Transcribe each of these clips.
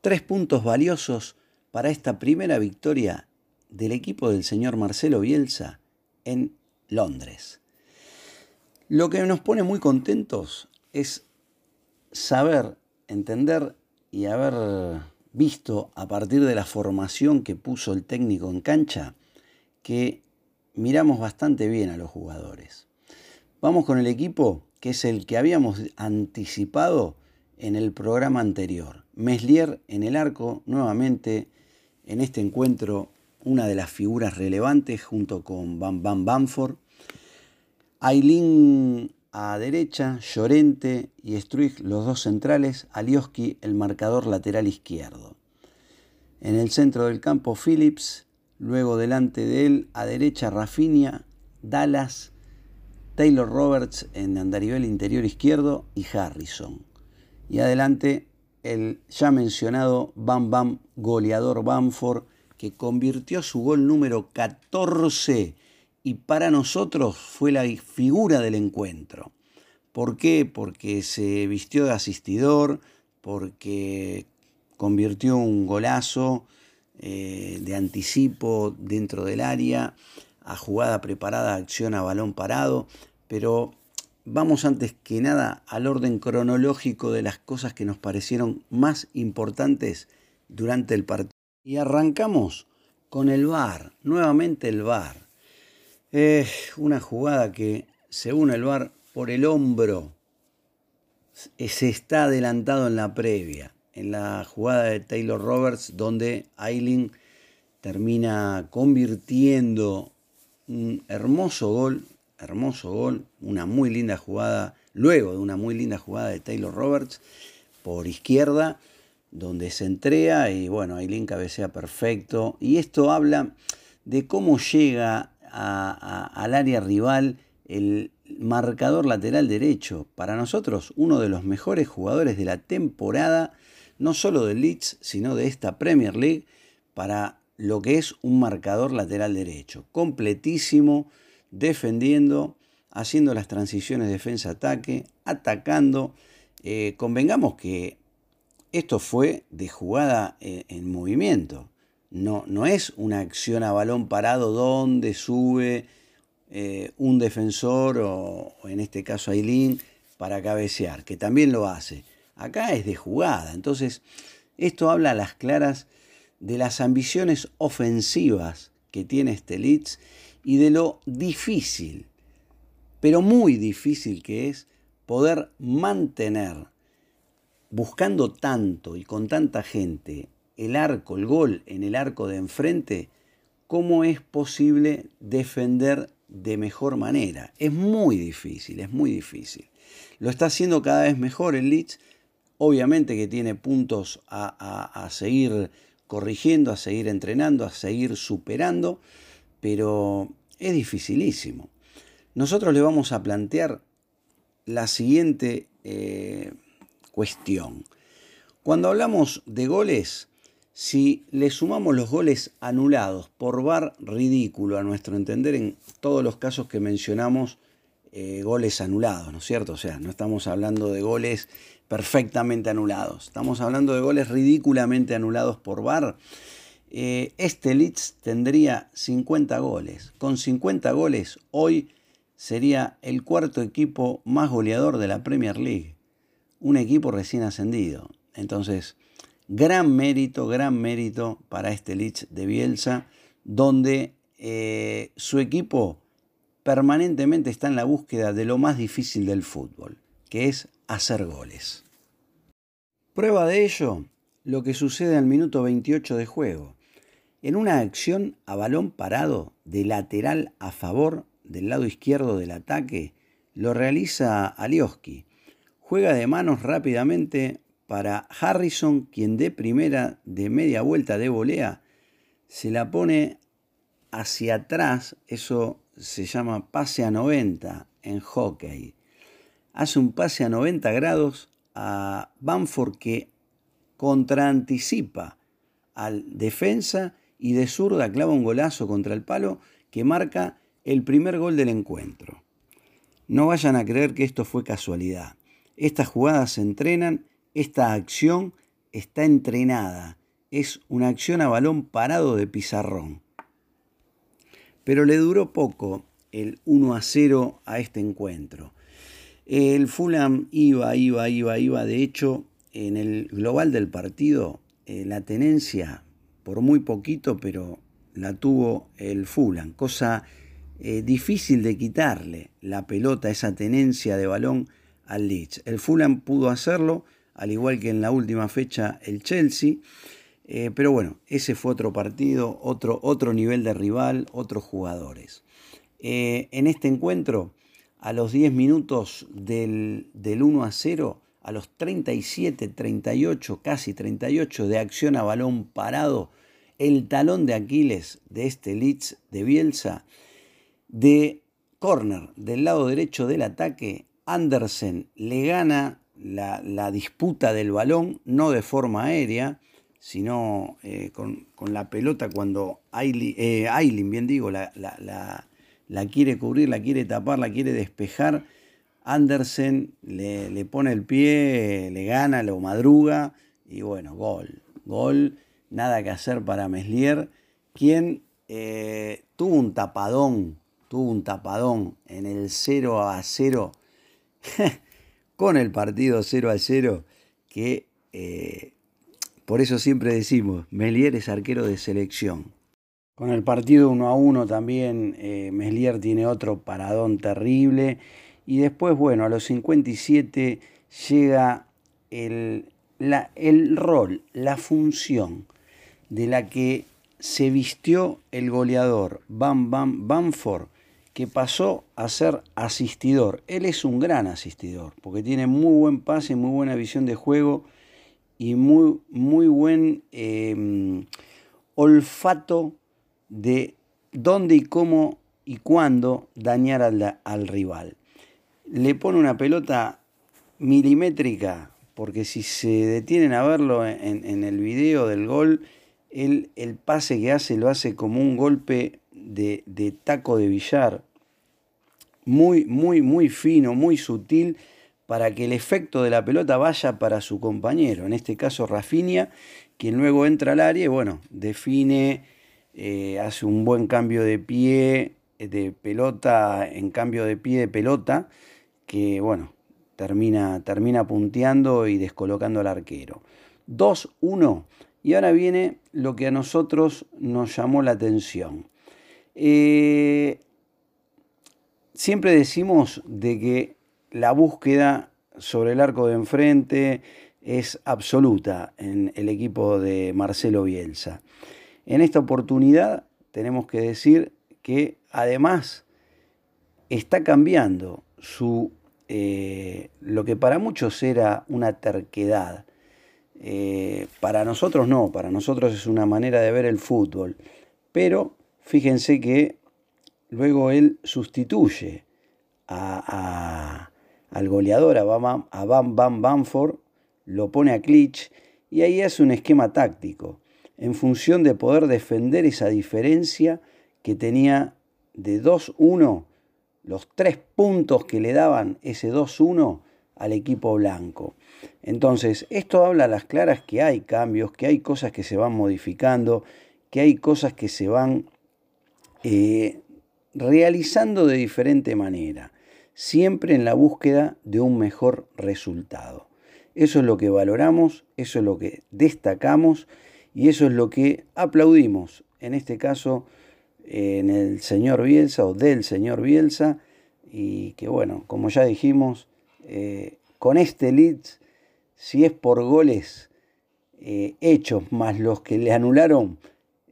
Tres puntos valiosos para esta primera victoria del equipo del señor Marcelo Bielsa en Londres. Lo que nos pone muy contentos es saber, entender y haber visto a partir de la formación que puso el técnico en cancha que miramos bastante bien a los jugadores. Vamos con el equipo que es el que habíamos anticipado en el programa anterior. Meslier en el arco, nuevamente en este encuentro una de las figuras relevantes junto con Bam Bam Bamford. Ailín a derecha, Llorente y Struig los dos centrales, Alioski el marcador lateral izquierdo. En el centro del campo Phillips, luego delante de él a derecha Rafinha, Dallas, Taylor Roberts en andarivel interior izquierdo y Harrison. Y adelante el ya mencionado Bam Bam goleador Bamford que convirtió su gol número 14 y para nosotros fue la figura del encuentro. ¿Por qué? Porque se vistió de asistidor, porque convirtió un golazo eh, de anticipo dentro del área, a jugada preparada, acción a balón parado, pero vamos antes que nada al orden cronológico de las cosas que nos parecieron más importantes durante el partido. Y arrancamos con el VAR, nuevamente el VAR. Es una jugada que, según el VAR, por el hombro se está adelantado en la previa, en la jugada de Taylor Roberts, donde Aileen termina convirtiendo un hermoso gol, hermoso gol, una muy linda jugada, luego de una muy linda jugada de Taylor Roberts por izquierda, donde se entrega y bueno, Aileen cabecea perfecto. Y esto habla de cómo llega al área rival el marcador lateral derecho. Para nosotros, uno de los mejores jugadores de la temporada, no solo del Leeds, sino de esta Premier League, para lo que es un marcador lateral derecho. Completísimo, defendiendo, haciendo las transiciones defensa-ataque, atacando. Eh, convengamos que esto fue de jugada eh, en, movimiento. No, no, es una acción a balón parado donde sube eh, un defensor o, en este caso Aileen para cabecear, que también lo hace. Acá es de jugada. Entonces, esto habla a las claras de las ambiciones ofensivas que tiene este Leeds y de lo difícil, pero muy difícil que es poder mantener buscando tanto y con tanta gente el arco, el gol en el arco de enfrente, ¿cómo es posible defender de mejor manera? Es muy difícil, es muy difícil. Lo está haciendo cada vez mejor el Leeds. Obviamente que tiene puntos a, a seguir corrigiendo, a seguir entrenando, a seguir superando, pero es dificilísimo. Nosotros le vamos a plantear la siguiente eh, cuestión. Cuando hablamos de goles, si le sumamos los goles anulados por VAR ridículo a nuestro entender en todos los casos que mencionamos, eh, goles anulados, ¿no es cierto? O sea, no estamos hablando de goles perfectamente anulados, estamos hablando de goles ridículamente anulados por VAR. Eh, este Leeds tendría 50 goles. Con 50 goles, hoy sería el cuarto equipo más goleador de la Premier League un equipo recién ascendido. Entonces, gran mérito, gran mérito para este Leeds de Bielsa, donde eh, su equipo permanentemente está en la búsqueda de lo más difícil del fútbol, que es hacer goles. Prueba de ello, lo que sucede al minuto 28 de juego. En una acción a balón parado de lateral a favor del lado izquierdo del ataque, lo realiza Alioski, Juega de manos rápidamente para Harrison, quien de primera de media vuelta de volea se la pone hacia atrás, eso se llama pase a 90 en hockey. Hace un pase a 90 grados a Bamford que contraanticipa al defensa y de zurda clava un golazo contra el palo que marca el primer gol del encuentro. No vayan a creer que esto fue casualidad. Estas jugadas se entrenan, esta acción está entrenada, es una acción a balón parado de pizarrón. Pero le duró poco el 1 a 0 a este encuentro. El Fulham iba, iba, iba, iba. De hecho, en el global del partido, eh, la tenencia, por muy poquito, pero la tuvo el Fulham. Cosa eh, difícil de quitarle la pelota, esa tenencia de balón al Leeds. El Fulham pudo hacerlo, al igual que en la última fecha el Chelsea. Eh, pero bueno, ese fue otro partido, otro, otro nivel de rival, otros jugadores. Eh, en este encuentro, a los 10 minutos del, 1 a 0, a los 37, 38, casi 38 de acción a balón parado, el talón de Aquiles de este Leeds de Bielsa, de corner del lado derecho del ataque, Andersen le gana la disputa del balón, no de forma aérea, sino eh, con, la pelota cuando Aileen, eh, bien digo, la, la, quiere cubrir, la quiere tapar, la quiere despejar. Andersen le, pone el pie, le gana, lo madruga y bueno, gol. Gol, nada que hacer para Meslier, quien eh, tuvo un tapadón, tuvo un tapadón en el 0 a 0 con el partido 0 a 0 que por eso siempre decimos, Melier es arquero de selección. Con el partido 1 a 1 también eh, Meslier tiene otro paradón terrible. Y después, bueno, a los 57 llega el, el rol, la función de la que se vistió el goleador Bam Bam Bamford, que pasó a ser asistidor. Él es un gran asistidor, porque tiene muy buen pase, muy buena visión de juego y muy, muy buen em, olfato de dónde y cómo y cuándo dañar al, rival. Le pone una pelota milimétrica, porque si se detienen a verlo en, el video del gol, el pase que hace lo hace como un golpe de, de taco de billar, muy, muy, muy fino, muy sutil para que el efecto de la pelota vaya para su compañero, en este caso Rafinha, quien luego entra al área y bueno, define, eh, hace un buen cambio de pie, de pelota en cambio de pie de pelota, que bueno, termina, termina punteando y descolocando al arquero. 2-1. Y ahora viene lo que a nosotros nos llamó la atención. Eh, siempre decimos de que la búsqueda sobre el arco de enfrente es absoluta en el equipo de Marcelo Bielsa. En esta oportunidad tenemos que decir que además está cambiando su, eh, lo que para muchos era una terquedad. Eh, para nosotros no, para nosotros es una manera de ver el fútbol. Pero fíjense que luego él sustituye a al goleador, a Bam, Bam, Bam Bamford, lo pone a Klitsch y ahí hace un esquema táctico en función de poder defender esa diferencia que tenía de 2-1, los tres puntos que le daban ese 2-1 al equipo blanco. Entonces, esto habla a las claras que hay cambios, que hay cosas que se van modificando, que hay cosas que se van eh, realizando de diferente manera siempre en la búsqueda de un mejor resultado. Eso es lo que valoramos, eso es lo que destacamos y eso es lo que aplaudimos, en este caso en el señor Bielsa o del señor Bielsa, y que bueno, como ya dijimos, eh, con este Leeds, si es por goles eh, hechos más los que le anularon,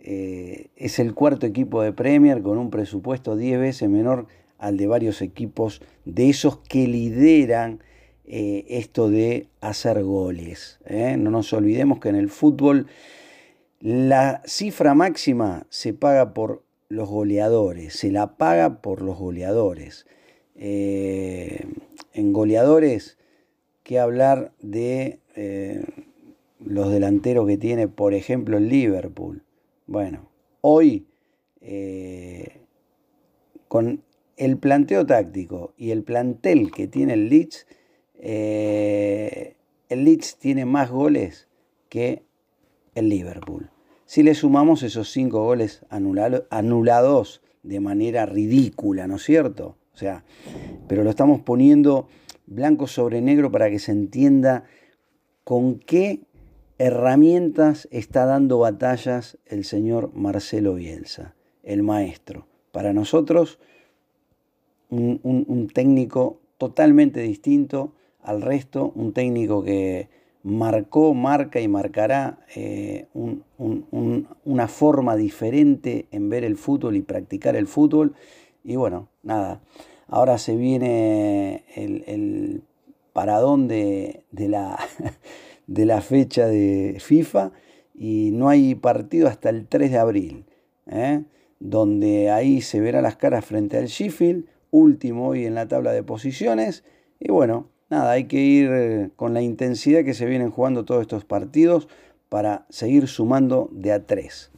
eh, es el cuarto equipo de Premier con un presupuesto 10 veces menor al de varios equipos de esos que lideran esto de hacer goles. No nos olvidemos que en el fútbol la cifra máxima se paga por los goleadores, se la paga por los goleadores. Eh, en goleadores, ¿qué hablar de los delanteros que tiene, por ejemplo, el Liverpool? Bueno, hoy con el planteo táctico y el plantel que tiene el Leeds, eh, el Leeds tiene más goles que que el Liverpool. Si le sumamos esos cinco goles anulados de manera ridícula, ¿no es cierto? O sea, pero lo estamos poniendo blanco sobre negro para que se entienda con qué herramientas está dando batallas el señor Marcelo Bielsa, el maestro. Para nosotros, un, técnico totalmente distinto al resto, un técnico que marcó, marca y marcará eh, una forma diferente en ver el fútbol y practicar el fútbol. Y bueno, nada, ahora se viene el, paradón de, la, de la fecha de FIFA y no hay partido hasta el 3 de abril, ¿eh? donde ahí se verá las caras frente al Sheffield, último hoy en la tabla de posiciones. Y bueno, nada, hay que ir eh, con la intensidad que se vienen jugando todos estos partidos para seguir sumando de a tres.